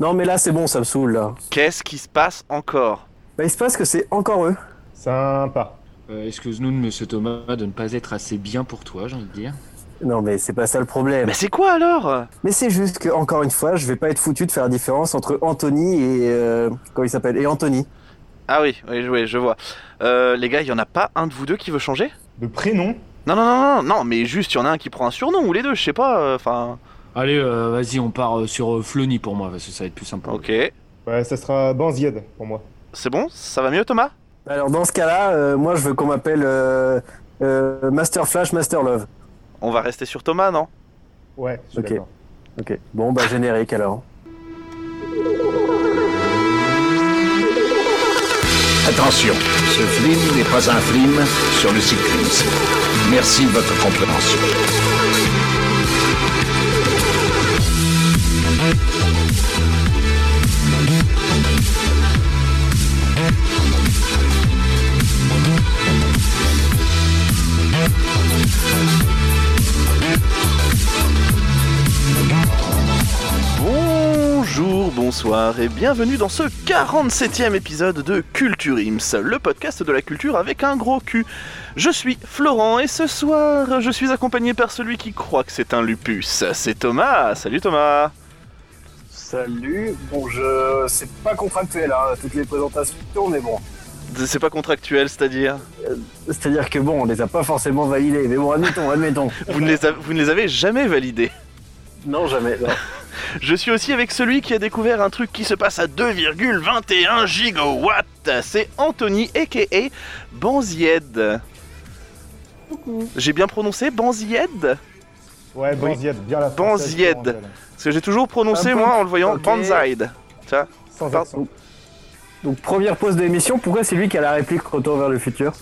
Non, mais là, c'est bon, ça me saoule, là. Qu'est-ce qui se passe encore Bah, il se passe que c'est encore eux. Sympa. Euh, Excuse-nous, monsieur Thomas, de ne pas être assez bien pour toi, j'ai envie de dire. Non, mais c'est pas ça le problème. Mais c'est quoi alors? Mais c'est juste que, encore une fois, je vais pas être foutu de faire la différence entre Anthony et. Euh, comment il s'appelle Et Anthony. Ah oui, oui, oui, je vois. Euh, les gars, il y en a pas un de vous deux qui veut changer? De prénom? Non, non, non, non, non, mais juste, il y en a un qui prend un surnom ou les deux, je sais pas, euh, enfin... Allez, euh, vas-y, on part euh, sur euh, Flony pour moi, parce que ça va être plus simple. ok. Ouais, ça sera Banzied pour moi. C'est bon? Ça va mieux, Thomas? Alors, dans ce cas-là, euh, moi, je veux qu'on m'appelle euh, euh, Master Flash, Master Love. On va rester sur Thomas, non? Ouais, je suis Ok. d'accord. Ok. Bon, bah, générique alors. Attention, ce film n'est pas un film sur le cyclisme. Merci de votre compréhension. Bonsoir et bienvenue dans ce 47e épisode de Culture Ims, le podcast de la culture avec un gros cul. Je suis Florent et ce soir, je suis accompagné par celui qui croit que c'est un lupus. C'est Thomas. Salut Thomas. Salut. Bon, je. C'est pas contractuel, hein, toutes les présentations, mais bon. C'est pas contractuel, c'est-à-dire? C'est-à-dire que bon, on les a pas forcément validés, mais bon, admettons, admettons. vous ne, les a- vous ne les avez jamais validés? Non, jamais. non. Je suis aussi avec celui qui a découvert un truc qui se passe à 2,21 gigawatts. C'est Anthony, a.k.a. Banzied. J'ai bien prononcé Banzied? Ouais, Banzied, bien la Banzied. Parce que j'ai toujours prononcé, moi, en le voyant, Ok. Banzide. Tu vois Sans accent. Donc, première pause de l'émission, pourquoi c'est lui qui a la réplique Retour vers le futur?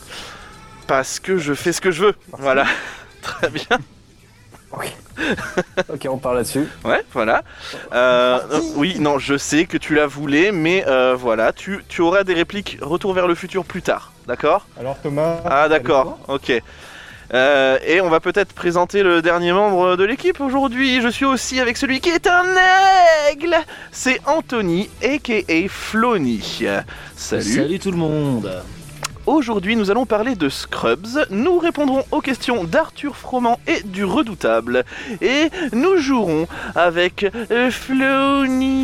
Parce que je fais ce que je veux. Voilà. Très bien. Ok, on parle là-dessus. Ouais, voilà. Euh, euh, oui, non, je sais que tu la voulais, mais euh, voilà, tu, tu auras des répliques Retour vers le futur plus tard. D'accord? Alors Thomas. Ah d'accord, ok. Euh, et on va peut-être présenter le dernier membre de l'équipe aujourd'hui. Je suis aussi avec celui qui est un aigle. C'est Anthony, a.k.a. Flony. Salut. Salut tout le monde Aujourd'hui, nous allons parler de Scrubs. Nous répondrons aux questions d'Arthur Froment et du Redoutable. Et nous jouerons avec euh, Flony.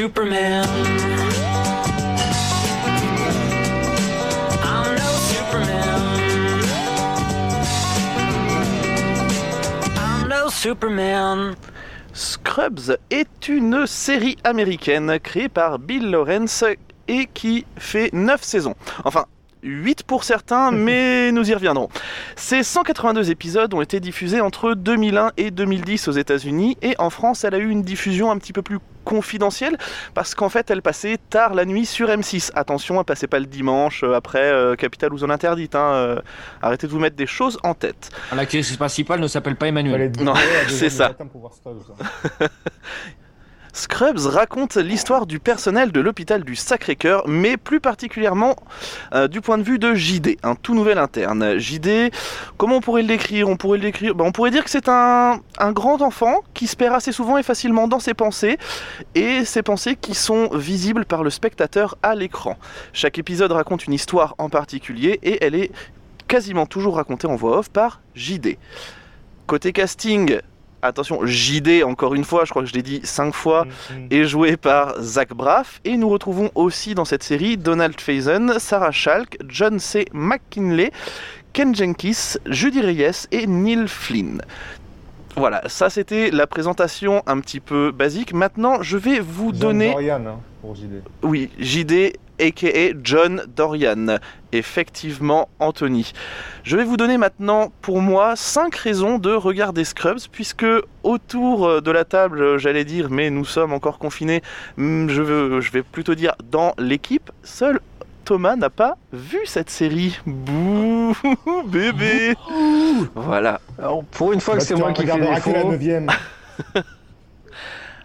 I Superman. Scrubs est une série américaine créée par Bill Lawrence et qui fait 9 saisons. Enfin, 8 pour certains, mais nous y reviendrons. Ces 182 épisodes ont été diffusés entre 2001 et 2010 aux États-Unis et en France, elle a eu une diffusion un petit peu plus confidentielle parce qu'en fait, elle passait tard la nuit sur M6. Attention, elle passait pas le dimanche euh, après euh, Capital ou Zone Interdite. hein, euh, arrêtez de vous mettre des choses en tête. L'actrice principale ne s'appelle pas Emmanuel. Non, c'est ça. Scrubs, raconte l'histoire du personnel de l'hôpital du Sacré-Cœur, mais plus particulièrement euh, du point de vue de JD, un tout nouvel interne. JD, comment on pourrait le décrire? On pourrait bah, on pourrait dire que c'est un, un grand enfant qui se perd assez souvent et facilement dans ses pensées, et ses pensées qui sont visibles par le spectateur à l'écran. Chaque épisode raconte une histoire en particulier, et elle est quasiment toujours racontée en voix off par JD. Côté casting, attention, JD, encore une fois, je crois que je l'ai dit cinq fois, Mm, mm. est joué par Zach Braff et nous retrouvons aussi dans cette série Donald Faison, Sarah Schalk, John C. McKinley, Ken Jenkins, Judy Reyes et Neil Flynn. Voilà, ça c'était la présentation un petit peu basique. Maintenant, je vais vous John donner Dorian, hein, pour JD. oui, JD aka John Dorian. Effectivement, Anthony. Je vais vous donner maintenant, pour moi, 5 raisons de regarder Scrubs, puisque autour euh, de la table, euh, j'allais dire, mais nous sommes encore confinés, hmm, je, veux, je vais plutôt dire dans l'équipe, seul Thomas n'a pas vu cette série. Bouh, bébé. Voilà. Alors, pour une fois que Bah, c'est moi qui fais la neuvième.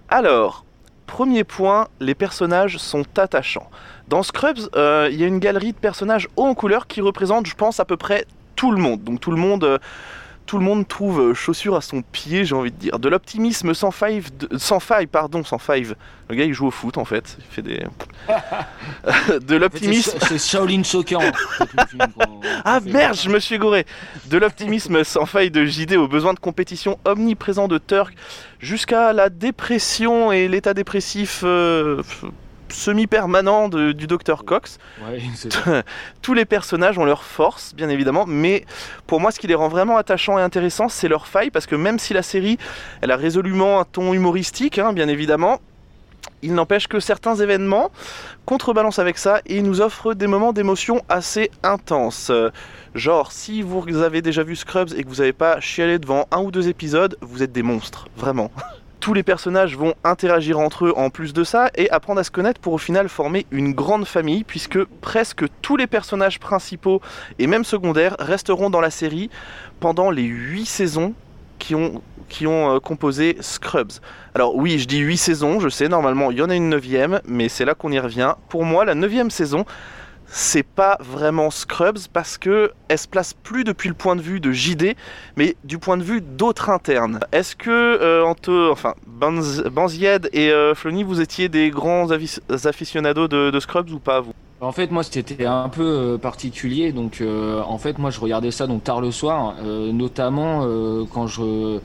Alors, premier point, les personnages sont attachants. Dans Scrubs, euh, il y a une galerie de personnages hauts en couleur qui représentent, je pense, à peu près tout le monde. Donc tout le monde, euh, tout le monde trouve euh, chaussure à son pied, j'ai envie de dire. De l'optimisme sans faille, de- sans faille, pardon, sans five. Le gars, il joue au foot en fait. Il fait des. de En fait, c'est l'optimisme. C'est Shaolin Soccer. Ah merde, je me suis égoré. De l'optimisme sans faille de JD au besoin de compétition omniprésent de Turk jusqu'à la dépression et l'état dépressif euh, semi-permanent de- du docteur Cox. Ouais, Tous les personnages ont leur force, bien évidemment, mais pour moi, ce qui les rend vraiment attachants et intéressants, c'est leur faille, parce que même si la série, elle a résolument un ton humoristique, hein, bien évidemment, il n'empêche que certains événements contrebalancent avec ça et nous offrent des moments d'émotion assez intenses. Genre, si vous avez déjà vu Scrubs et que vous n'avez pas chialé devant un ou deux épisodes, vous êtes des monstres, vraiment. Tous les personnages vont interagir entre eux en plus de ça et apprendre à se connaître pour au final former une grande famille puisque presque tous les personnages principaux et même secondaires resteront dans la série pendant les 8 saisons qui ont, euh, composé Scrubs. Alors oui, je dis 8 saisons, je sais, normalement il y en a une neuvième, mais c'est là qu'on y revient. Pour moi, la neuvième saison, c'est pas vraiment Scrubs parce que elle se place plus depuis le point de vue de JD, mais du point de vue d'autres internes. Est-ce que euh, Anto, enfin Banz- Banzied et euh, Flony, vous étiez des grands aficionados de, Scrubs ou pas vous? En fait, moi, c'était un peu euh, particulier. Donc, euh, en fait, moi, je regardais ça donc tard le soir, euh, notamment euh, quand je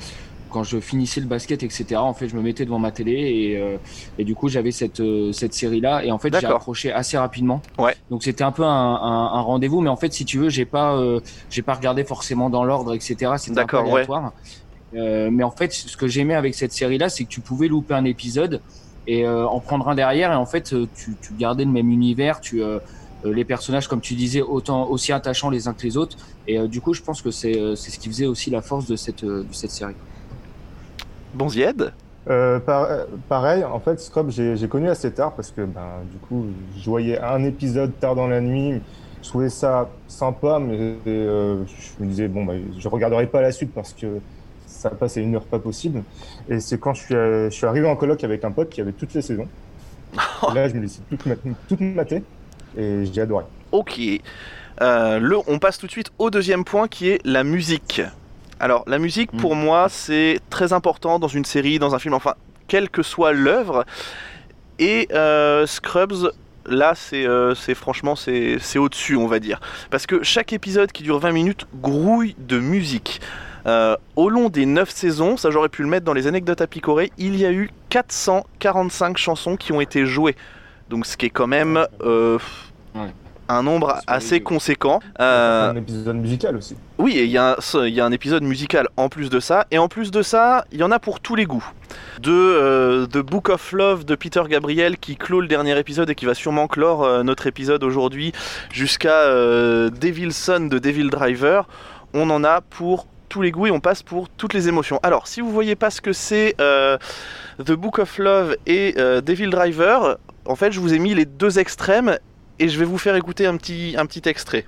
quand je finissais le basket, etc. En fait, je me mettais devant ma télé et, euh, et du coup, j'avais cette euh, cette série là. Et en fait, j'ai accroché assez rapidement. Ouais. Donc, c'était un peu un, un, un rendez-vous. Mais en fait, si tu veux, j'ai pas euh, j'ai pas regardé forcément dans l'ordre, etc. C'était un peu ouais. aléatoire. Mais en fait, ce que j'aimais avec cette série là, c'est que tu pouvais louper un épisode et en prendre un derrière et en fait tu, tu gardais le même univers tu les personnages comme tu disais autant aussi attachants les uns que les autres et du coup je pense que c'est ce qui faisait aussi la force de cette de cette série Banzied Euh, par- pareil, en fait, Scrubs, j'ai connu assez tard parce que ben, du coup, je voyais un épisode tard dans la nuit. Je trouvais ça sympa, mais euh, je me disais, bon, bah, je regarderai pas la suite parce que ça passe à une heure pas possible. Et c'est quand je suis, euh, je suis arrivé en coloc avec un pote qui avait toutes les saisons. Et là, je me laissais toutes, mat- toutes mater et j'ai adoré. Ok. Euh, le, on passe tout de suite au deuxième point qui est la musique. Alors, la musique, pour moi, c'est très important dans une série, dans un film, enfin, quelle que soit l'œuvre. Et euh, Scrubs, là, c'est euh, franchement, c'est c'est au-dessus, on va dire. Parce que chaque épisode qui dure 20 minutes grouille de musique. Euh, au long des 9 saisons, ça j'aurais pu le mettre dans les anecdotes à picorer, il y a eu 445 chansons qui ont été jouées. Donc ce qui est quand même euh, Ouais. Un nombre assez conséquent. Euh, Un épisode musical aussi. oui, et il y, a un- il y a un épisode musical en plus de ça. Et en plus de ça, il y en a pour tous les goûts. De euh, The Book of Love de Peter Gabriel qui clôt le dernier épisode et qui va sûrement clore euh, notre épisode aujourd'hui jusqu'à euh, Devil Son de Devil Driver. On en a pour tous les goûts et on passe pour toutes les émotions. Alors, si vous voyez pas ce que c'est euh, The Book of Love et euh, Devil Driver, en fait, je vous ai mis les deux extrêmes et je vais vous faire écouter un petit, extrait.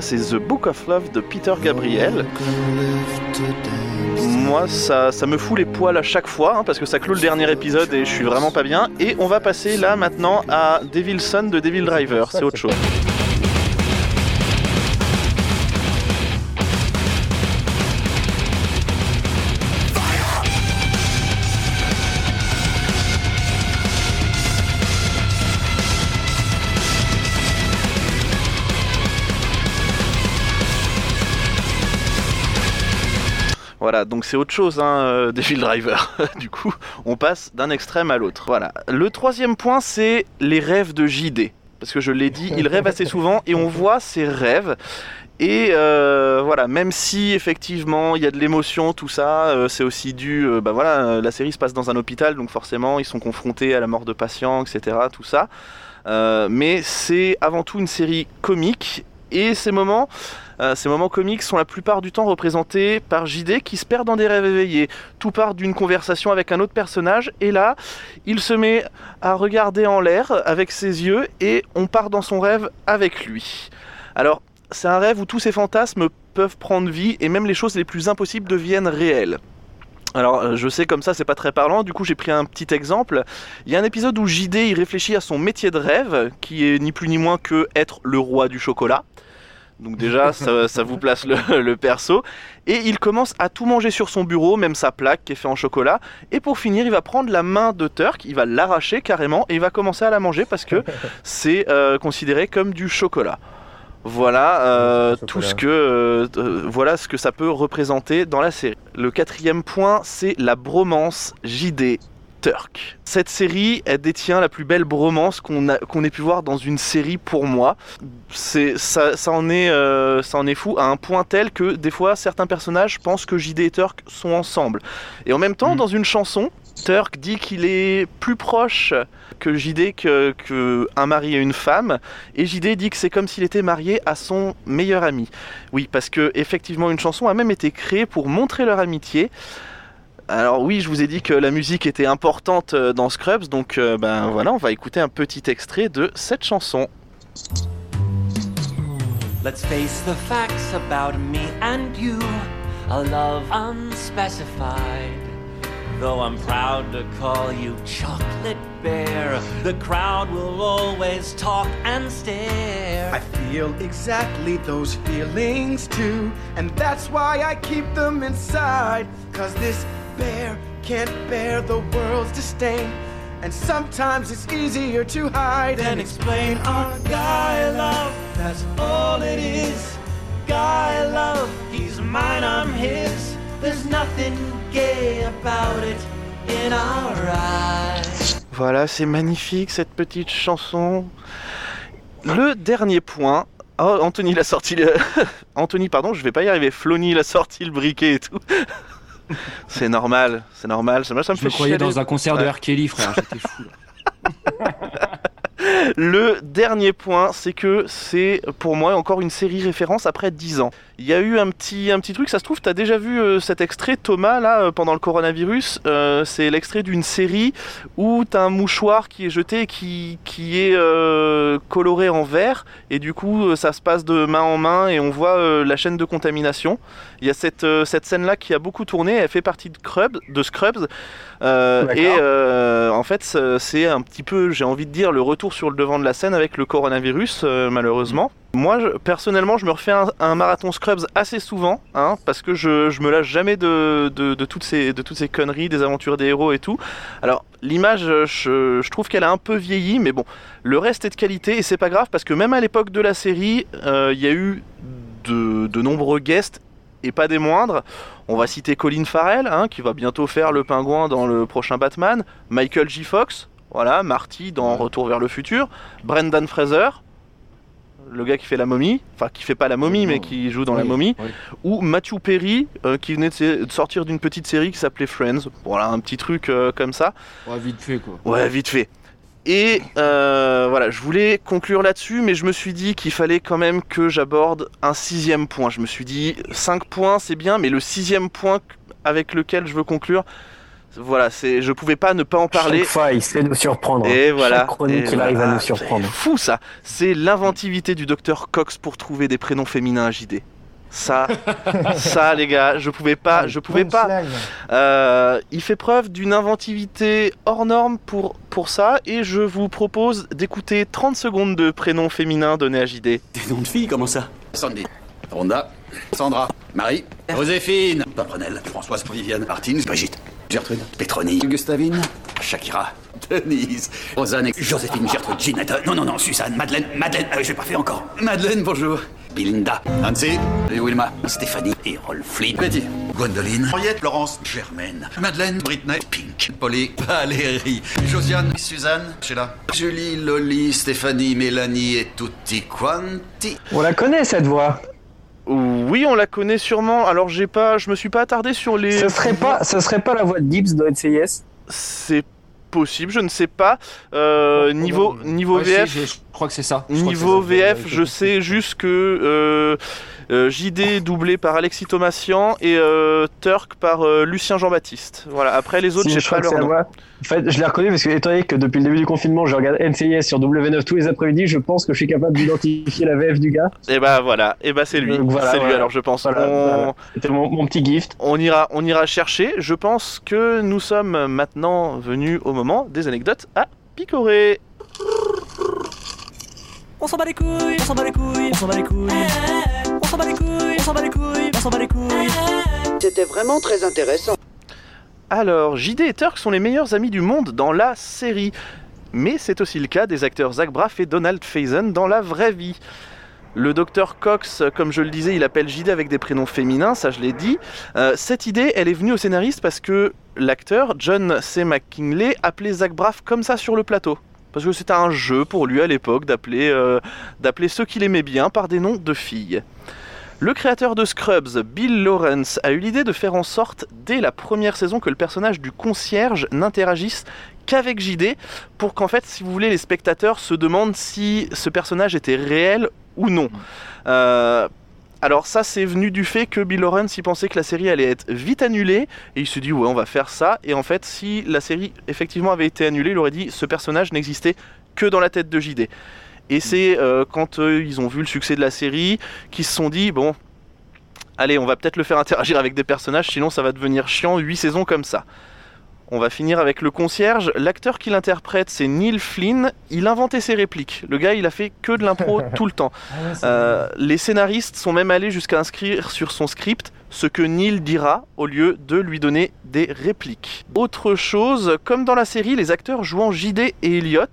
C'est The Book of Love de Peter Gabriel. Moi ça, ça me fout les poils à chaque fois hein, parce que ça clôt le dernier épisode et je suis vraiment pas bien. Et on va passer là maintenant à Devil Son de Devil Driver, c'est autre chose. Donc c'est autre chose, hein, euh, Devil Driver. du coup, on passe d'un extrême à l'autre. Voilà. Le troisième point, c'est les rêves de JD. Parce que je l'ai dit, il rêve assez souvent et on voit ses rêves. Et euh, voilà, même si effectivement il y a de l'émotion, tout ça, euh, c'est aussi dû. bah voilà, la série se passe dans un hôpital, donc forcément ils sont confrontés à la mort de patients, etc. Tout ça. Mais c'est avant tout une série comique et ces moments, euh, ces moments comiques sont la plupart du temps représentés par JD qui se perd dans des rêves éveillés. Tout part d'une conversation avec un autre personnage et là, il se met à regarder en l'air avec ses yeux et on part dans son rêve avec lui. Alors, c'est un rêve où tous ces fantasmes peuvent prendre vie et même les choses les plus impossibles deviennent réelles. Alors, euh, je sais comme ça, c'est pas très parlant. Du coup, j'ai pris un petit exemple. Il y a un épisode où JD il réfléchit à son métier de rêve, qui est ni plus ni moins que être le roi du chocolat. Donc déjà, ça, ça vous place le, le perso. Et il commence à tout manger sur son bureau, même sa plaque qui est faite en chocolat. Et pour finir, il va prendre la main de Turk, il va l'arracher carrément et il va commencer à la manger parce que c'est euh, considéré comme du chocolat. Voilà euh, tout ce que euh, euh, voilà ce que ça peut représenter dans la série. Le quatrième point, c'est la bromance JD Turk. Cette série, elle détient la plus belle bromance qu'on a- qu'on ait pu voir dans une série pour moi. C'est ça, ça en est euh, ça en est fou à un point tel que des fois certains personnages pensent que JD et Turk sont ensemble. Et en même temps, Mm. dans une chanson, Turk dit qu'il est plus proche que JD que, que un mari et une femme, et JD dit que c'est comme s'il était marié à son meilleur ami. Oui, parce que effectivement, une chanson a même été créée pour montrer leur amitié. Alors oui, je vous ai dit que la musique était importante euh, dans Scrubs, donc euh, ben voilà, on va écouter un petit extrait de cette chanson. Let's face the facts about me and you. A love unspecified. Though I'm proud to call you Chocolate Bear, the crowd will always talk and stare. I feel exactly those feelings too, and that's why I keep them inside. Cause this bear can't bear the world's disdain, and sometimes it's easier to hide Then explain our guy love, that's all it is. Voilà, c'est magnifique cette petite chanson. Le dernier point. Oh, Anthony l'a sorti le... Anthony, pardon, je vais pas y arriver. Flony l'a sorti le briquet et tout. c'est normal, c'est normal. Ça, moi, ça me Je fait me croyais chialer. dans un concert de. R. Kelly, frère. J'étais fou. Le dernier point, c'est que c'est pour moi encore une série référence après 10 ans. Il y a eu un petit, un petit truc, ça se trouve, tu as déjà vu euh, cet extrait, Thomas, là, euh, pendant le coronavirus. Euh, c'est l'extrait d'une série où tu as un mouchoir qui est jeté et qui, qui est coloré en vert. Et du coup, ça se passe de main en main et on voit la chaîne de contamination. Il y a cette, cette scène-là qui a beaucoup tourné, elle fait partie de, Scrubs, de Scrubs. D'accord. et en fait, c'est- un petit peu, j'ai envie de dire, le retour sur le devant de la scène avec le coronavirus, malheureusement. Moi, personnellement, je me refais un, marathon Scrubs assez souvent, hein, parce que je, me lâche jamais de, toutes ces, conneries, des aventures des héros et tout. Alors, l'image, je, trouve qu'elle a un peu vieilli, mais bon, le reste est de qualité et c'est pas grave, parce que même à l'époque de la série, euh, il y a eu de, de nombreux guests et pas des moindres. On va citer Colin Farrell, hein, qui va bientôt faire le pingouin dans le prochain Batman, Michael J. Fox, voilà, Marty dans Retour vers le futur, Brendan Fraser, le gars qui fait la momie, enfin qui fait pas la momie mais qui joue dans la momie, oui. ou Matthew Perry euh, qui venait de, sortir d'une petite série qui s'appelait Friends. Voilà, un petit truc euh, comme ça. Ouais, vite fait, quoi. Ouais, vite fait. Et euh, voilà, je voulais conclure là-dessus, mais je me suis dit qu'il fallait quand même que j'aborde un sixième point. Je me suis dit, cinq points, c'est bien, mais le sixième point avec lequel je veux conclure, voilà, c'est, je pouvais pas ne pas en parler. Chaque fois, il sait nous surprendre. Et voilà. Chaque chronique, Et il arrive à nous surprendre. C'est fou ça. C'est l'inventivité du docteur Cox pour trouver des prénoms féminins à JD. Ça, ça les gars, je pouvais pas, je pouvais pas. Euh, il fait preuve d'une inventivité hors norme pour, pour ça et je vous propose d'écouter 30 secondes de prénoms féminins donnés à JD. Des noms de filles, comment ça Sandy, Rhonda, Sandra, Marie, Joséphine, Paprenelle, Françoise, Viviane, Martine, Brigitte, Gertrude, Pétronie, Gustavine, Shakira, Denise, Rosanne, et Joséphine, Gertrude, Ginette, non, non, non, Suzanne, Madeleine, Madeleine, euh, je l'ai pas fait encore. Madeleine, bonjour. Belinda, Nancy, et Wilma, Stéphanie. Et Rolf Flynn. Betty, Gwendoline, Henriette, Laurence, Germaine, Madeleine, Britney, Pink, Polly, Valérie, Josiane, Suzanne, Sheila, Julie, Loli, Stéphanie, Mélanie et tutti quanti. On la connaît cette voix. Oui, on la connaît sûrement. Alors j'ai pas, je me suis pas attardé sur les. Ce serait pas, ce serait pas la voix de Gibbs dans NCIS C'est possible, je ne sais pas. Euh, niveau niveau Ouais, si, VF, je crois que c'est ça. Je Niveau VF, je sais juste que euh, JD doublé par Alexis Thomasian et euh, Turk par euh, Lucien Jean-Baptiste. Voilà. Après les autres, Si, j'ai je pas leur nom. En fait, je l'ai reconnu parce que, étant donné que depuis le début du confinement, je regarde NCIS sur W9 tous les après-midi, je pense que je suis capable d'identifier la VF du gars. Et bah voilà. Et bah c'est lui. Donc voilà, c'est lui voilà. alors je pense. Voilà, on, voilà. C'était mon, mon petit gift. on ira on ira chercher. Je pense que nous sommes maintenant venus au moment des anecdotes à picorer. On s'en bat les couilles, on s'en bat les couilles, on s'en bat les couilles. On s'en bat les couilles, on s'en bat les couilles, on s'en bat les couilles. C'était vraiment très intéressant. Alors, JD et Turk sont les meilleurs amis du monde dans la série. Mais c'est aussi le cas des acteurs Zach Braff et Donald Faison dans la vraie vie. Le docteur Cox, comme je le disais, il appelle JD avec des prénoms féminins, ça je l'ai dit. Euh, cette idée, elle est venue au scénariste parce que l'acteur, John C. McKinley, appelait Zach Braff comme ça sur le plateau. Parce que c'était un jeu pour lui à l'époque d'appeler euh, d'appeler ceux qu'il aimait bien par des noms de filles. Le créateur de Scrubs, Bill Lawrence, a eu l'idée de faire en sorte, dès la première saison, que le personnage du concierge n'interagisse qu'avec JD, pour qu'en fait, si vous voulez, les spectateurs se demandent si ce personnage était réel ou non. Euh, alors ça, c'est venu du fait que Bill Lawrence, il pensait que la série allait être vite annulée, et il se dit, ouais, on va faire ça, et en fait, si la série, effectivement, avait été annulée, il aurait dit, ce personnage n'existait que dans la tête de JD. Et c'est euh, quand euh, ils ont vu le succès de la série qu'ils se sont dit bon, allez, on va peut-être le faire interagir avec des personnages, sinon ça va devenir chiant, 8 saisons comme ça. On va finir avec le concierge. L'acteur qui l'interprète, c'est Neil Flynn. Il inventait ses répliques. Le gars, il a fait que de l'impro tout le temps. Euh, les scénaristes sont même allés jusqu'à inscrire sur son script ce que Neil dira au lieu de lui donner des répliques. Autre chose, comme dans la série, les acteurs jouant JD et Elliot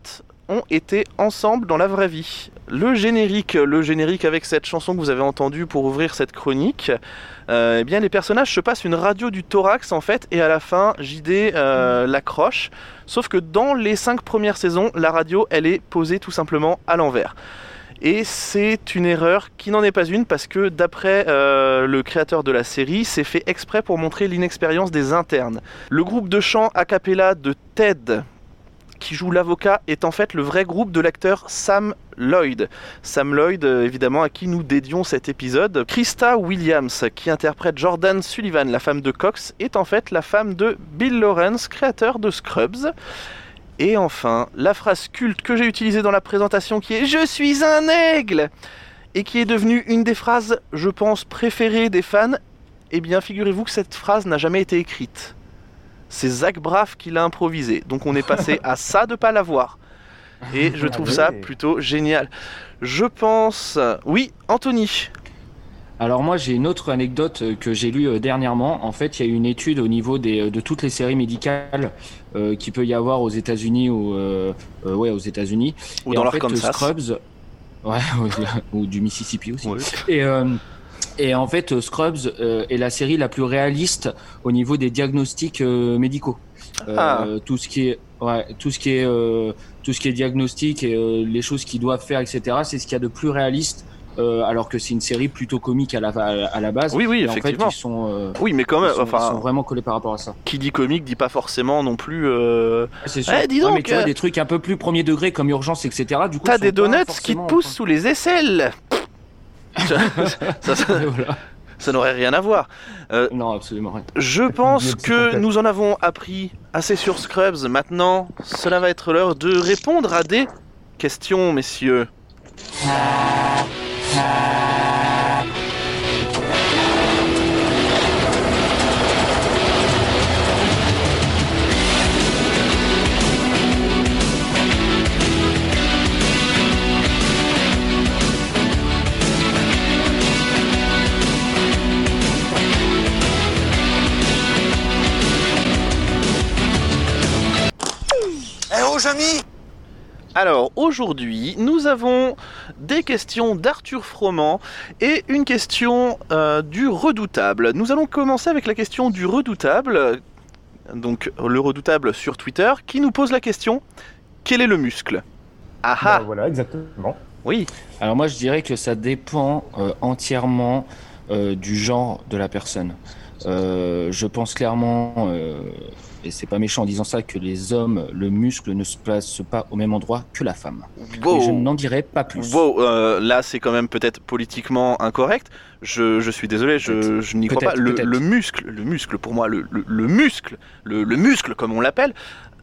ont été ensemble dans la vraie vie. Le générique, le générique avec cette chanson que vous avez entendue pour ouvrir cette chronique, euh, eh bien les personnages se passent une radio du thorax en fait, et à la fin JD euh, l'accroche. Sauf que dans les cinq premières saisons, la radio elle est posée tout simplement à l'envers. Et c'est une erreur qui n'en est pas une parce que d'après euh, le créateur de la série, c'est fait exprès pour montrer l'inexpérience des internes. Le groupe de chant a cappella de Ted, qui joue l'avocat, est en fait le vrai groupe de l'acteur Sam Lloyd. Sam Lloyd, euh, évidemment, à qui nous dédions cet épisode. Krista Williams, qui interprète Jordan Sullivan, la femme de Cox, est en fait la femme de Bill Lawrence, créateur de Scrubs. Et enfin, la phrase culte que j'ai utilisée dans la présentation qui est Je suis un aigle et qui est devenue une des phrases, je pense, préférées des fans. Eh bien, figurez-vous que cette phrase n'a jamais été écrite. C'est Zach Braff qui l'a improvisée. Donc on est passé à ça de pas l'avoir. Et je trouve ça plutôt génial. Je pense. Oui, Anthony. Alors moi j'ai une autre anecdote euh, que j'ai lue euh, dernièrement. En fait, il y a une étude au niveau des, de toutes les séries médicales euh, qui peut y avoir aux États-Unis ou euh, euh, ouais aux États-Unis Ou Et dans. Scrubs, ouais, ou du Mississippi aussi. Ouais. Et euh, et en fait, euh, Scrubs euh, est la série la plus réaliste au niveau des diagnostics euh, médicaux. Ah. Tout ce qui est, ouais, tout ce qui est, euh, tout ce qui est diagnostic et euh, les choses qu'ils doivent faire, etc. C'est ce qu'il y a de plus réaliste. euh, alors que c'est une série plutôt comique à la, à la base. Oui, oui, Et en fait, effectivement. ils sont, Oui, mais quand même, ils sont, enfin, ils sont vraiment collés par rapport à ça. qui dit comique dit pas forcément non plus. euh, C'est sûr. Eh, dis Ouais, donc, mais tu vois, des trucs un peu plus premier degré comme urgence, etc. Du coup, T'as des donuts qui te poussent sous les aisselles. ça- ça- Voilà. ça n'aurait rien à voir. Non, absolument rien. Je pense que nous en avons appris assez sur Scrubs. Maintenant, cela va être l'heure de répondre à des questions, messieurs. Alors, aujourd'hui, nous avons des questions d'Arthur Froment et une question euh, du redoutable. Nous allons commencer avec la question du redoutable, donc le redoutable sur Twitter, qui nous pose la question quel est le muscle? Ah ah, Bah, voilà, exactement. oui. Alors moi je dirais que ça dépend euh, entièrement euh, du genre de la personne. Euh, je pense clairement, euh, et c'est pas méchant en disant ça, que les hommes, le muscle ne se place pas au même endroit que la femme. Wow. Et je n'en dirai pas plus. Wow, euh, là c'est quand même peut-être politiquement incorrect. Je, je suis désolé, je, je n'y crois pas. Le, muscle, le muscle pour moi, le, le, le muscle, le, le muscle comme on l'appelle,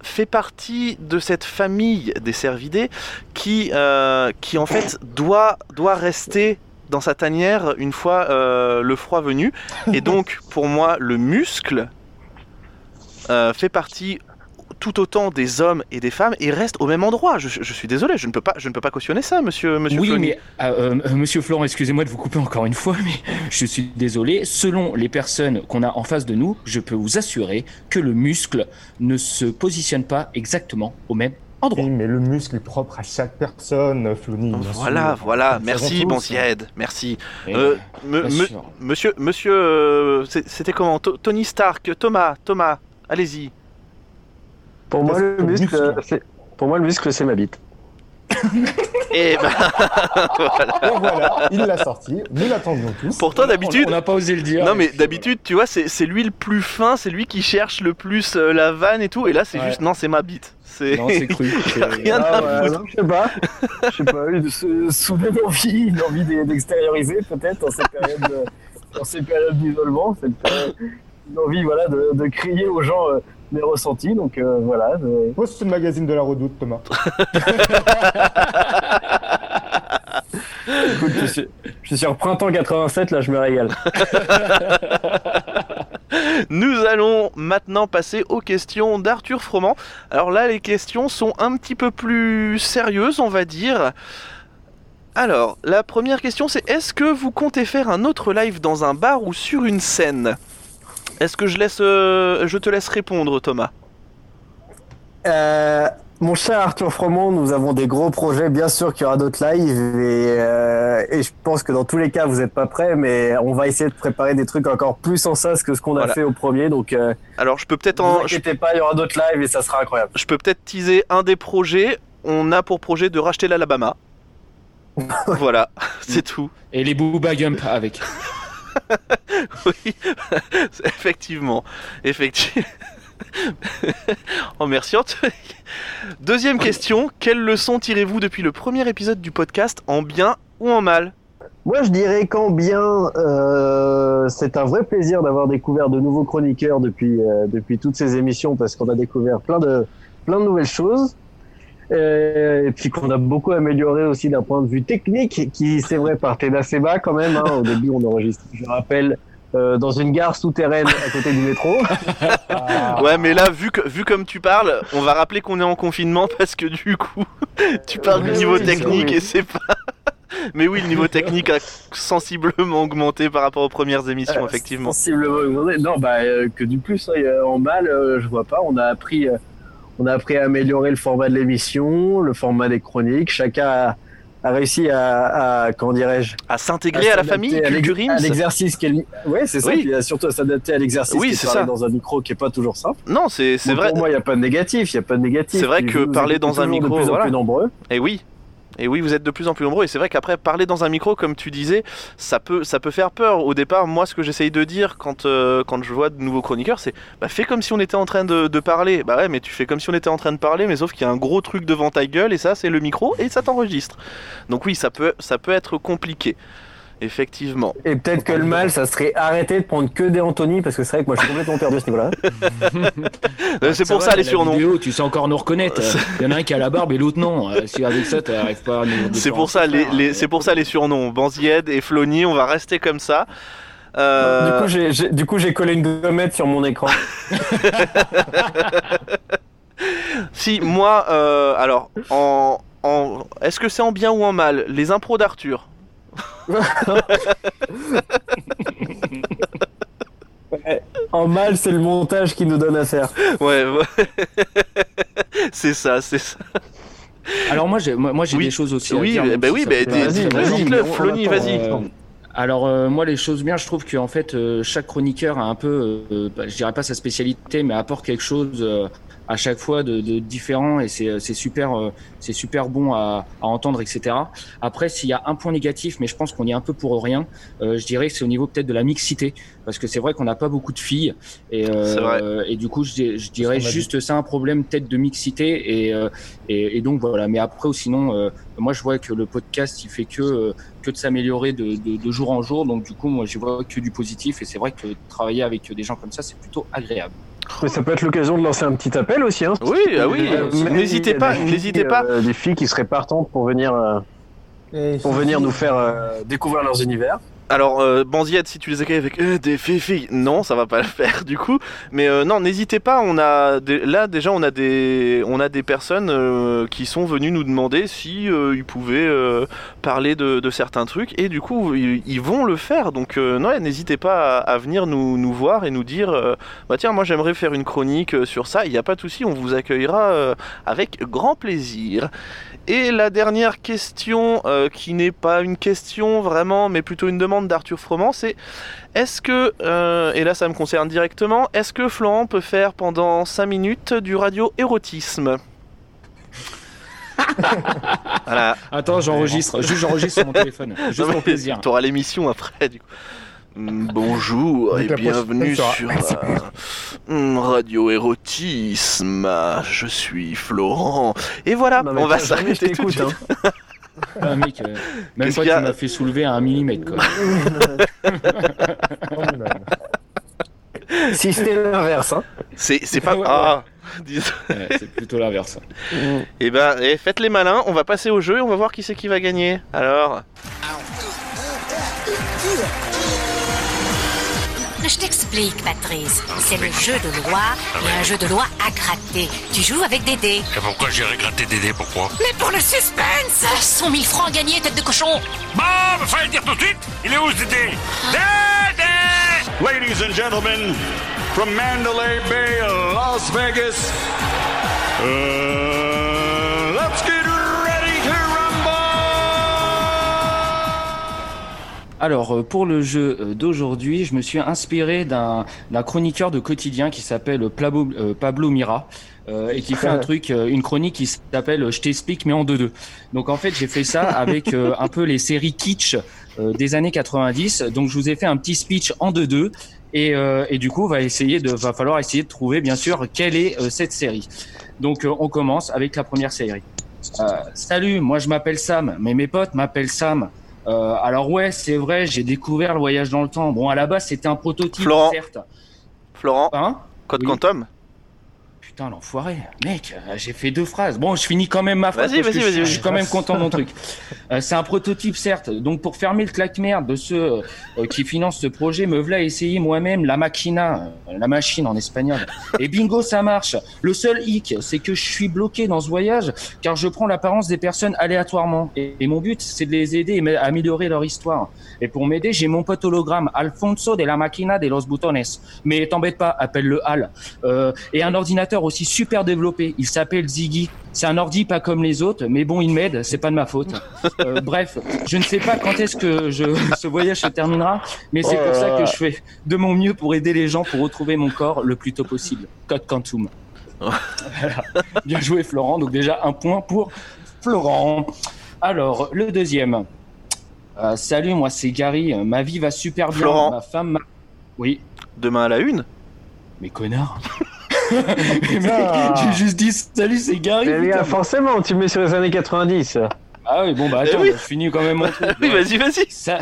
fait partie de cette famille des cervidés qui, euh, qui en fait doit, doit rester dans sa tanière une fois euh, le froid venu. Et donc pour moi le muscle euh, fait partie tout autant des hommes et des femmes et reste au même endroit. Je, je suis désolé, je ne peux pas, je ne peux pas cautionner ça, monsieur, monsieur oui, Flony. mais euh, euh, Monsieur Florent, excusez-moi de vous couper encore une fois, mais je suis désolé. Selon les personnes qu'on a en face de nous, je peux vous assurer que le muscle ne se positionne pas exactement au même endroit. Oui, mais le muscle est propre à chaque personne, bien Voilà, sûr. voilà, Nous merci tous. Bonzied, merci. Euh, me- me- monsieur, monsieur, euh, c'était comment? To- Tony Stark, Thomas, Thomas, allez-y. Pour moi le muscle, c'est ma bite. Et ben, voilà. Et voilà, il l'a sorti. Nous l'attendions tous. Pourtant, d'habitude, on n'a pas osé le dire. non mais d'habitude, tu vois, c'est lui le plus fin, c'est lui qui cherche le plus euh, la vanne et tout. Et là, c'est Ouais. juste, non, c'est ma bite. C'est Non, c'est cru. C'est- rien Ah, à ouais, foutre. non, je sais pas. Je sais pas, une sou- soudaine envie, une envie d'e- d'extérioriser peut-être dans cette période de- dans ces périodes d'isolement, cette période- une envie voilà de, de crier aux gens euh, mes ressentis. Donc euh, voilà. Poste le magazine de la Redoute, Thomas. Écoute, je, suis, je suis sur printemps 87, là je me régale. Nous allons maintenant passer aux questions d'Arthur Froment. Alors là, les questions sont un petit peu plus sérieuses, on va dire. Alors, la première question, c'est est-ce que vous comptez faire un autre live dans un bar ou sur une scène? Est-ce que je laisse, euh, je te laisse répondre, Thomas Euh, mon cher Arthur Froment, nous avons des gros projets. Bien sûr qu'il y aura d'autres lives et, euh, et je pense que dans tous les cas, vous n'êtes pas prêts, mais on va essayer de préparer des trucs encore plus en sas que ce qu'on Voilà. a fait au premier. Donc, euh, Alors, je peux peut-être en, je, pas, il y aura d'autres lives et ça sera incroyable. je peux peut-être teaser un des projets. On a pour projet de racheter l'Alabama. voilà, c'est tout. Et les Booba Gump avec. Oui, effectivement. Effectivement. oh, merci Anthony. Deuxième question. Quelle leçon tirez-vous depuis le premier épisode du podcast, en bien ou en mal? Moi, je dirais qu'en bien, euh, c'est un vrai plaisir d'avoir découvert de nouveaux chroniqueurs depuis, euh, toutes ces émissions parce qu'on a découvert plein de nouvelles choses. Euh, et puis qu'on a beaucoup amélioré aussi d'un point de vue technique, qui c'est vrai partait d'assez bas quand même. Hein. Au début, on enregistre, je rappelle, euh, dans une gare souterraine à côté du métro. Ah, Ouais, mais là, vu, que, vu comme tu parles, on va rappeler qu'on est en confinement parce que du coup, tu parles du niveau oui, technique oui. et c'est pas. Mais oui, le niveau technique a sensiblement augmenté par rapport aux premières émissions, Euh, effectivement. Sensiblement augmenté. Non, bah, euh, que du plus, hein, en mal, euh, je vois pas. On a appris, euh, on a appris à améliorer le format de l'émission, le format des chroniques. Chacun a, a réussi à, à comment dirais-je, À s'intégrer à la famille, à l'exercice qu'elle. Ouais, c'est ça. Oui. Puis euh, surtout à s'adapter à l'exercice. Oui, c'est ça. dans un micro qui est pas toujours simple. Non, c'est vrai. Pour moi, il y a pas de négatif. Il y a pas de négatif. C'est vrai que vous, parler dans un micro, de plus voilà. en plus nombreux. Et oui. Et oui, vous êtes de plus en plus nombreux. Et c'est vrai qu'après, parler dans un micro, comme tu disais, ça peut, ça peut faire peur. Au départ, moi, ce que j'essaye de dire quand, euh, quand je vois de nouveaux chroniqueurs, c'est bah, fais comme si on était en train de, de parler. Bah ouais, mais tu fais comme si on était en train de parler, mais sauf qu'il y a un gros truc devant ta gueule, et ça, c'est le micro, et ça t'enregistre. Donc oui, ça peut, ça peut être compliqué. Effectivement. Et peut-être que le mal, ça serait arrêter de prendre que des Anthony, parce que c'est vrai que moi, je suis complètement perdu à ce niveau-là. Euh, c'est pour ça les surnoms. vidéo, tu sais encore nous reconnaître. Il y en a un qui a la barbe et l'autre non. Euh, Si avec ça, t'arrives pas à nous. C'est pour ça les, les- c'est pour ça les surnoms. Banzied et Flony, on va rester comme ça. Euh, Du coup, j'ai- j'ai- du coup, j'ai collé une gommette sur mon écran. Si, moi, euh, alors, en, en, est-ce que c'est en bien ou en mal? Les impros d'Arthur. En mal, c'est le montage qui nous donne à faire. Ouais, ouais. c'est ça, c'est ça. Alors moi j'ai moi, j'ai Oui. des choses aussi à Oui, dire. bah oui, bah, vas-y, on Flony, vas-y. Euh, alors euh, moi les choses bien, je trouve que en fait euh, chaque chroniqueur a un peu, euh, bah, je dirais pas sa spécialité, mais apporte quelque chose euh, à chaque fois de, de différents et c'est c'est super euh, c'est super bon à, à entendre etc. Après s'il y a un point négatif, mais je pense qu'on y est un peu pour rien, euh, je dirais que c'est au niveau peut-être de la mixité parce que c'est vrai qu'on n'a pas beaucoup de filles et euh, et du coup je, di- je dirais juste c'est un problème peut-être de mixité et, euh, et et donc voilà. Mais après ou sinon euh, moi je vois que le podcast il fait que euh, que de s'améliorer de, de, de jour en jour donc du coup moi je vois que du positif et c'est vrai que travailler avec des gens comme ça c'est plutôt agréable. Mais ça peut être l'occasion de lancer un petit appel aussi. Hein. Oui, ah oui, Euh, n'hésitez il y a pas, des filles, n'hésitez pas. euh, des filles qui seraient partantes pour venir, euh, pour venir nous faire euh, découvrir leurs univers. Alors, euh, Banziette, si tu les accueilles avec euh, des filles, non, ça va pas le faire du coup. Mais euh, non, n'hésitez pas. On a là déjà, on a des, on a des personnes qui sont venues nous demander si ils pouvaient parler de, certains trucs et du coup, ils, vont le faire. Donc, non, n'hésitez pas à, venir nous, voir et nous dire, bah tiens, moi j'aimerais faire une chronique sur ça. Il n'y a pas de souci, on vous accueillera avec grand plaisir. Et la dernière question, euh, qui n'est pas une question vraiment, mais plutôt une demande d'Arthur Froment, c'est est-ce que, euh, et là ça me concerne directement, est-ce que Florent peut faire pendant 5 minutes du radio-érotisme Voilà. Attends, j'enregistre, juste j'enregistre sur mon téléphone, juste pour plaisir. T'auras l'émission après, du coup. Mm, Bonjour et bienvenue sur euh, mm, Radio Érotisme. Je suis Florent. Et voilà, Non, on va s'arrêter tout de t'écoute, suite. hein. Ah, mec, euh, même a tu m'as fait soulever à un millimètre quoi. si c'était l'inverse. Hein. C'est pas. Ouais, ouais. Ah, Ouais, c'est plutôt l'inverse. Eh ben, eh, faites les malins, on va passer au jeu et on va voir qui c'est qui va gagner. Alors, Je t'explique, Patrice. C'est le jeu de loi et un jeu de loi à gratter. Tu joues avec des dés. Et pourquoi j'irai gratter des dés Pourquoi Mais pour le suspense 100 000 francs gagnés, tête de cochon Bon, bah, fallait le dire tout de suite Il est où ce dé Dédé Ladies and gentlemen, from Mandalay Bay, Las Vegas, uh, Alors euh, pour le jeu euh, d'aujourd'hui, je me suis inspiré d'un chroniqueur de quotidien qui s'appelle Pablo, euh, Pablo Mira. euh, et qui fait un truc, euh, une chronique qui s'appelle Je t'explique mais en deux deux. Donc en fait j'ai fait ça avec euh, un peu les séries kitsch des années 90. Donc je vous ai fait un petit speech en deux deux et, euh, et du coup va essayer de, va falloir essayer de trouver bien sûr quelle est cette série. Donc on commence avec la première série. Salut, moi je m'appelle Sam, mais mes potes m'appellent Sam. Euh, alors ouais, c'est vrai, j'ai découvert le voyage dans le temps. Bon, à la base, c'était un prototype, Florent. certes. Florent, Hein? Code Oui. Quantum? Putain, l'enfoiré. Mec, euh, j'ai fait deux phrases. Bon, je finis quand même ma phrase Vas-y, parce que vas-y, je, vas-y, je suis quand même content de mon truc. Euh, c'est un prototype, certes. Donc, pour fermer le claque-merde de ceux euh, qui financent ce projet, me voilà essayer moi-même la machina, euh, la machine en espagnol. Et bingo, ça marche. Le seul hic, c'est que je suis bloqué dans ce voyage car je prends l'apparence des personnes aléatoirement. Et, et mon but, c'est de les aider et améliorer leur histoire. Et pour m'aider, j'ai mon pote hologramme, Alfonso de la Máquina de los Butones. Mais t'embête pas, appelle-le Al. Euh, et un ordinateur aussi super développé. Il s'appelle Ziggy. C'est un ordi pas comme les autres, mais bon, il m'aide, c'est pas de ma faute. Euh, bref, je ne sais pas quand est-ce que je, ce voyage se terminera, mais c'est Oh pour ça que je fais de mon mieux pour aider les gens pour retrouver mon corps le plus tôt possible. Code Quantum. Voilà. Bien joué, Florent. Donc déjà un point pour Florent. Alors, le deuxième. Euh, salut, moi c'est Gary. Ma vie va super bien. Florent. Ma femme. m'a- Oui. Demain à la une? Mais connard. Mais j'ai juste dit salut, c'est Gary. Putain. forcément, tu mets sur les années 90. Ah oui, bon bah attends, Eh oui. bah, je finis quand même mon truc. Oui, vas-y, vas-y. Ça-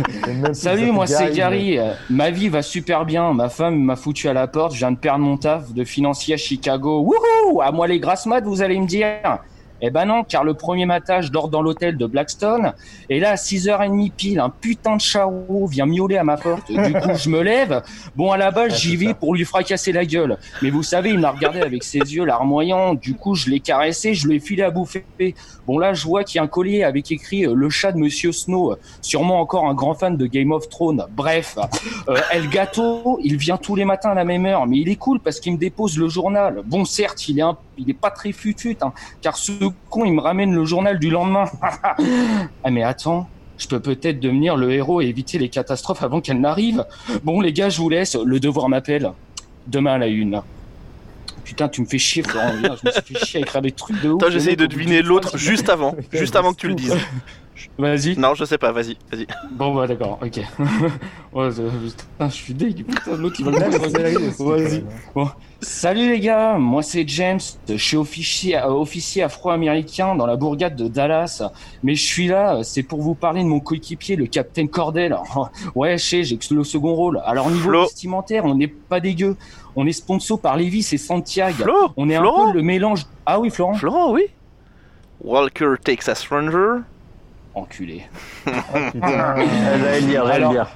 Salut, moi c'est mais- Gary. Euh, Ma vie va super bien. Ma femme m'a foutu à la porte. Je viens de perdre mon taf de financier à Chicago. Wouhou À moi les grasses maths, vous allez me dire. Eh ben non, car le premier matin, je dors dans l'hôtel de Blackstone. Et là, à 6h30 pile, un putain de charreau vient miauler à ma porte. Du coup, je me lève. Bon, à la base, Ah, j'y vais ça. pour lui fracasser la gueule. Mais vous savez, il m'a regardé avec ses yeux larmoyants. Du coup, je l'ai caressé, je lui ai filé à bouffer. Bon, là, je vois qu'il y a un collier avec écrit euh, le chat de Monsieur Snow. Sûrement encore un grand fan de Game of Thrones. Bref, euh, El Gato, il vient tous les matins à la même heure, mais il est cool parce qu'il me dépose le journal. Bon, certes, il est un, il est pas très futut, hein, car ce con, il me ramène le journal du lendemain. ah, mais attends. Je peux peut-être devenir le héros et éviter les catastrophes avant qu'elles n'arrivent. Bon, les gars, je vous laisse. Le devoir m'appelle. Demain à la une. Putain, tu me fais chier, Florent. Je me suis fait chier à écrire des trucs de ouf. Toi, j'essaye de deviner l'autre juste avant, juste avant que tu le dises. Vas-y. Non, je sais pas, vas-y, vas-y. Bon, bah d'accord, ok. ouais, c'est- putain, je suis dégueu. Putain, l'autre il va c'est Vas-y. Bon. Salut les gars, moi c'est James, je suis officier, euh, officier afro-américain dans la bourgade de Dallas, mais je suis là, c'est pour vous parler de mon coéquipier, le capitaine Cordell. ouais, je sais, j'ai que le second rôle. Alors niveau Flo. vestimentaire, on n'est pas dégueu. On est sponsor par Levis et Santiago. Flo on est Florent un peu le mélange. Ah oui, Florent. Florent, oui. Walker Texas Ranger. Enculé. Elle dire, elle Alors- dire.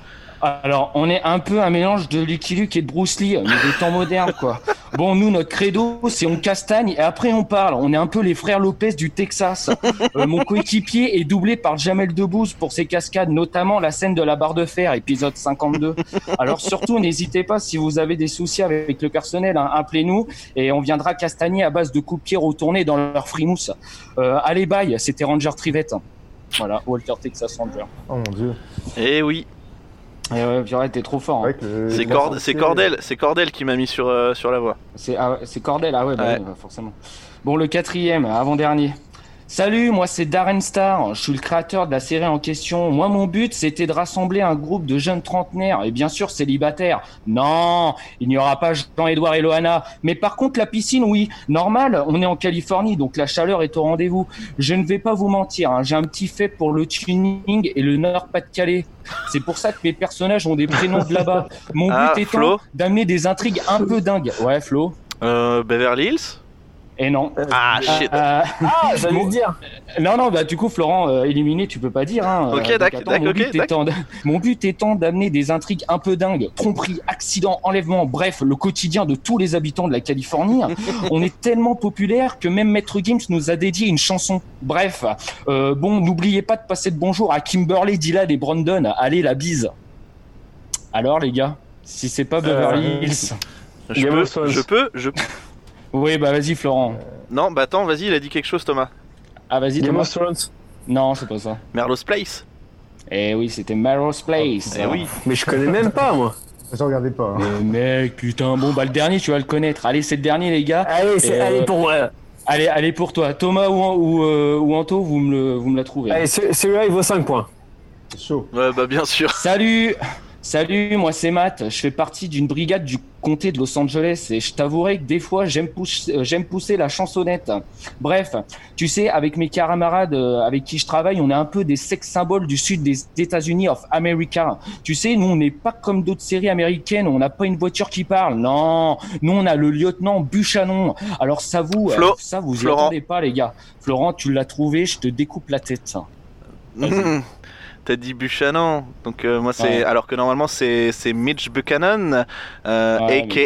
Alors, on est un peu un mélange de Lucky Luke et de Bruce Lee, mais des temps modernes, quoi. Bon, nous, notre credo, c'est on castagne et après on parle. On est un peu les frères Lopez du Texas. Euh, mon coéquipier est doublé par Jamel Debbouze pour ses cascades, notamment la scène de la barre de fer, épisode 52. Alors surtout, n'hésitez pas si vous avez des soucis avec le personnel, hein, appelez-nous et on viendra castagner à base de coups de pied retournés dans leur frimousse. Euh, allez, bye, c'était Ranger Trivette. Voilà, Walter Texas Ranger. Oh mon dieu. Eh oui, Et ouais, Pierrette, t'es trop fort. hein. Que le- c'est Cord- Cordel, c'est Cordel qui m'a mis sur, euh, sur la voie. C'est ah ouais, c'est Cordel, ah ouais, bah Ouais. bah forcément. Bon, le quatrième, avant-dernier. Salut, moi c'est Darren Star, je suis le créateur de la série en question. Moi mon but c'était de rassembler un groupe de jeunes trentenaires et bien sûr célibataires. Non, il n'y aura pas Jean-Edouard et Loana. Mais par contre la piscine, oui, normal, on est en Californie donc la chaleur est au rendez-vous. Je ne vais pas vous mentir, hein, j'ai un petit fait pour le tuning et le Nord-Pas-de-Calais. C'est pour ça que mes personnages ont des prénoms de là-bas. Mon but Ah, étant Flo d'amener des intrigues un peu dingues. Ouais, Flo. Euh, Beverly Hills? Et non. Ah, shit. Euh, Ah, j'allais dire. non, non, bah du coup, Florent, euh, éliminé, tu peux pas dire. Hein, Ok, Euh, donc, dac, attends, dac, mon ok, but étant- Mon but étant d'amener des intrigues un peu dingues, tromperies, accidents, enlèvements, bref, le quotidien de tous les habitants de la Californie. On est tellement populaire que même Maître Gims nous a dédié une chanson. Bref, euh, bon, n'oubliez pas de passer de bonjour à Kimberly, Dylan et Brandon. Allez, la bise. Alors, les gars, si c'est pas Beverly Euh, Hills. Je peux, je peux, je... Oui, bah vas-y, Florent. Non, bah attends, vas-y, il a dit quelque chose, Thomas. Ah, vas-y, Game Thomas. of Thrones. Non, c'est pas ça. Merlo's Place. Eh oui, c'était Marrow's Place. Eh oui. Mais je connais même pas, moi. Je regardais pas. hein. Euh, mec, putain, bon, bah le dernier, tu vas le connaître. Allez, c'est le dernier, les gars. Allez, c'est, Et, euh, allez pour moi. Allez, allez pour toi. Thomas ou, ou, euh, ou Anto, vous me, le, vous me la trouvez. Allez, ce- celui-là, il vaut 5 points. C'est chaud. Ouais, bah bien sûr. Salut Salut, moi c'est Matt, je fais partie d'une brigade du comté de Los Angeles et je t'avouerai que des fois j'aime pousser, euh, pousser la chansonnette. Bref, tu sais, avec mes camarades euh, avec qui je travaille, on est un peu des sex symboles du sud des États-Unis of America. Tu sais, nous on n'est pas comme d'autres séries américaines, on n'a pas une voiture qui parle. Non, nous on a le lieutenant Buchanan. Alors ça vous, euh, Flo, ça vous y Florent. attendez pas les gars. Florent, tu l'as trouvé, je te découpe la tête. Mmh. T'as dit Buchanan, donc euh, moi c'est Ouais. alors que normalement c'est c'est Mitch Buchanan, euh, aka.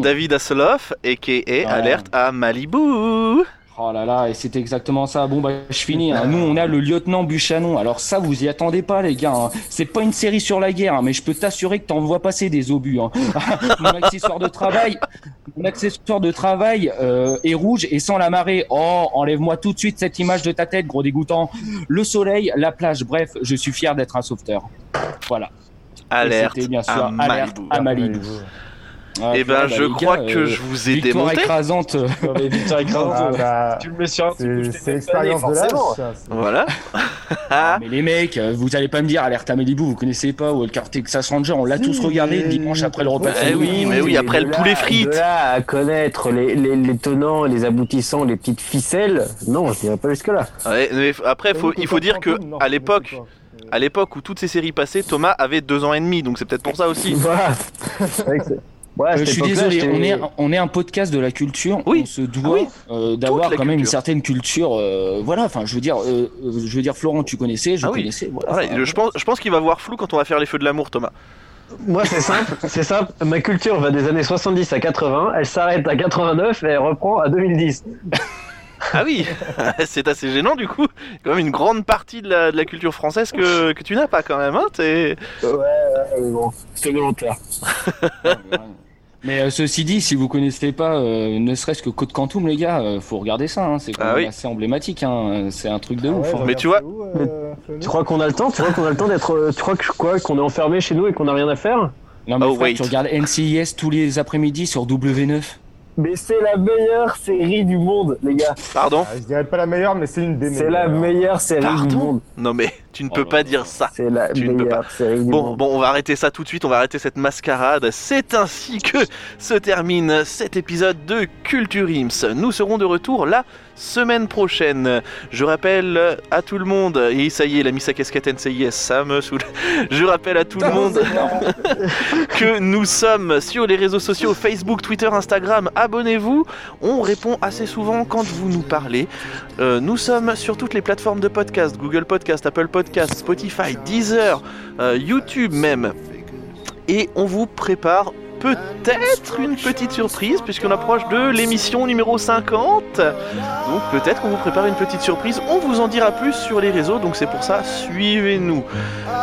David Hasselhoff, aka. Alerte à Malibu. Oh là là, et c'est exactement ça. Bon bah je finis. hein. Nous on a le lieutenant Buchanan. Alors ça vous y attendez pas les gars. hein. C'est pas une série sur la guerre, hein, mais je peux t'assurer que t'en vois passer des obus. hein. mon accessoire de travail, mon accessoire de travail euh, est rouge et sans la marée. Oh enlève-moi tout de suite cette image de ta tête, gros dégoûtant. Le soleil, la plage. Bref, je suis fier d'être un sauveteur. Voilà. Alerte c'était bien sûr à alerte Malibu. à Malibu. Ah, Eh ben, bah, je crois gars, que euh, je vous ai victoire démonté. écrasante. euh, Non, mais Victor Écrasante, Ah, euh, bah, tu le mets sur un c'est l'expérience de l'âge. Voilà. Ah, mais les mecs, euh, vous allez pas me dire Alerte à Malibu, vous connaissez pas Walker Texas Ranger, on l'a tous regardé le dimanche après le repas. de Eh oui, mais oui, après le là- poulet frites. Là à connaître les, les, les tenants, les aboutissants, les petites ficelles, non, je dirais pas jusque-là. Ouais, mais après faut, il faut dire que à l'époque, à l'époque où toutes ces séries passaient, Thomas avait deux ans et demi, donc c'est peut-être pour ça aussi. Voilà. C'est c'est- Ouais, Euh, je suis désolé, on est, on est un podcast de la culture, Oui. on se doit Ah oui. euh, d'avoir quand même une certaine culture. euh, voilà, enfin, je veux dire, je veux dire, Florent, tu connaissais, je Ah oui. connaissais. Voilà, je pense, je pense qu'il va voir flou quand on va faire les feux de l'amour, Thomas. Moi, c'est simple, c'est simple. Ma culture va des années 70 à 80, elle s'arrête à 89 et elle reprend à 2010. Ah oui, c'est assez gênant du coup. Quand même une grande partie de la, de la culture française que, que tu n'as pas quand même. Hein Ouais, ouais, mais bon, c'était volontaire. Mais euh, ceci dit, si vous connaissez pas, euh, ne serait-ce que Code Quantum, les gars, euh, faut regarder ça. hein, c'est quand Ah même oui. assez emblématique. Hein, c'est un truc de Ah ouf. ouais, hein. Mais tu vois- où, euh, Tu crois qu'on a le temps Tu crois qu'on a le temps d'être. euh, Tu crois que quoi Qu'on est enfermé chez nous et qu'on a rien à faire? Non mais Oh, frère, tu regardes NCIS tous les après-midi sur W9. Mais c'est la meilleure série du monde, les gars. Pardon? Ah, je dirais pas la meilleure, mais c'est une des C'est la meilleures. meilleure série du monde. Non mais tu ne peux pas dire ça. C'est la Tu ne peux meilleure série du Bon, monde. bon, on va arrêter ça tout de suite, on va arrêter cette mascarade. C'est ainsi que se termine cet épisode de Culture Ims. Nous serons de retour la semaine prochaine. Je rappelle à tout le monde, et ça y est, il a mis sa casquette NCIS, ça me saoule. Je rappelle à tout le monde que nous sommes sur les réseaux sociaux Facebook, Twitter, Instagram. Abonnez-vous, on répond assez souvent quand vous nous parlez. Euh, nous sommes sur toutes les plateformes de podcast, Google Podcast, Apple Podcast, Spotify, Deezer, euh, YouTube même. Et on vous prépare peut-être une petite surprise puisqu'on approche de l'émission numéro 50. Donc peut-être qu'on vous prépare une petite surprise. On vous en dira plus sur les réseaux. Donc c'est pour ça, suivez-nous.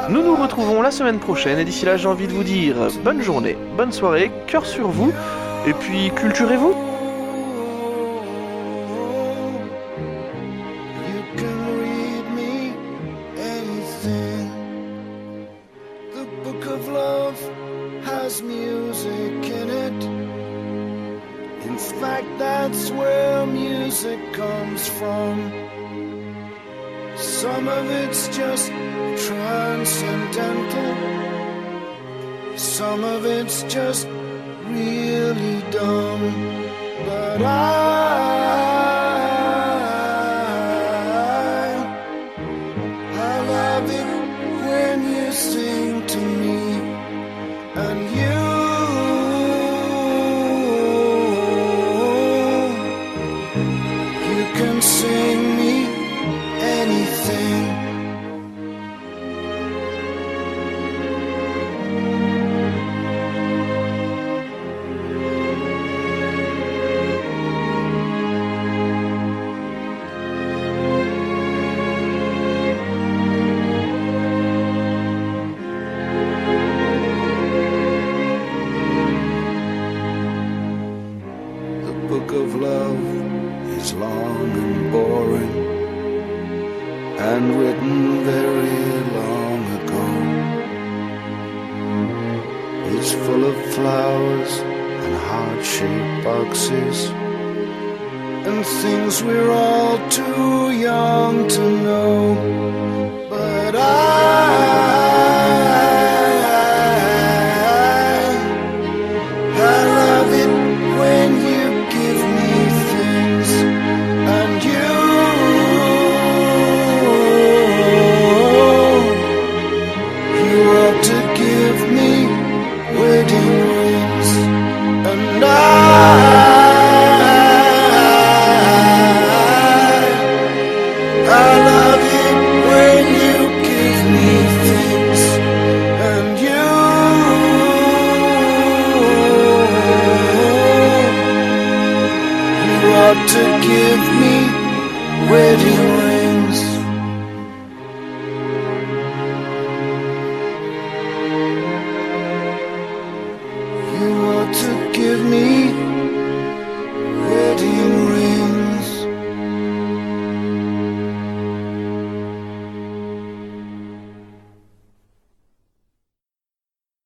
Nous nous retrouvons la semaine prochaine. Et d'ici là, j'ai envie de vous dire bonne journée, bonne soirée, cœur sur vous. Et puis culturez-vous. That's where music comes from. Some of it's just transcendental. Some of it's just really dumb. But I, boxes and things we're all too young to know. But I,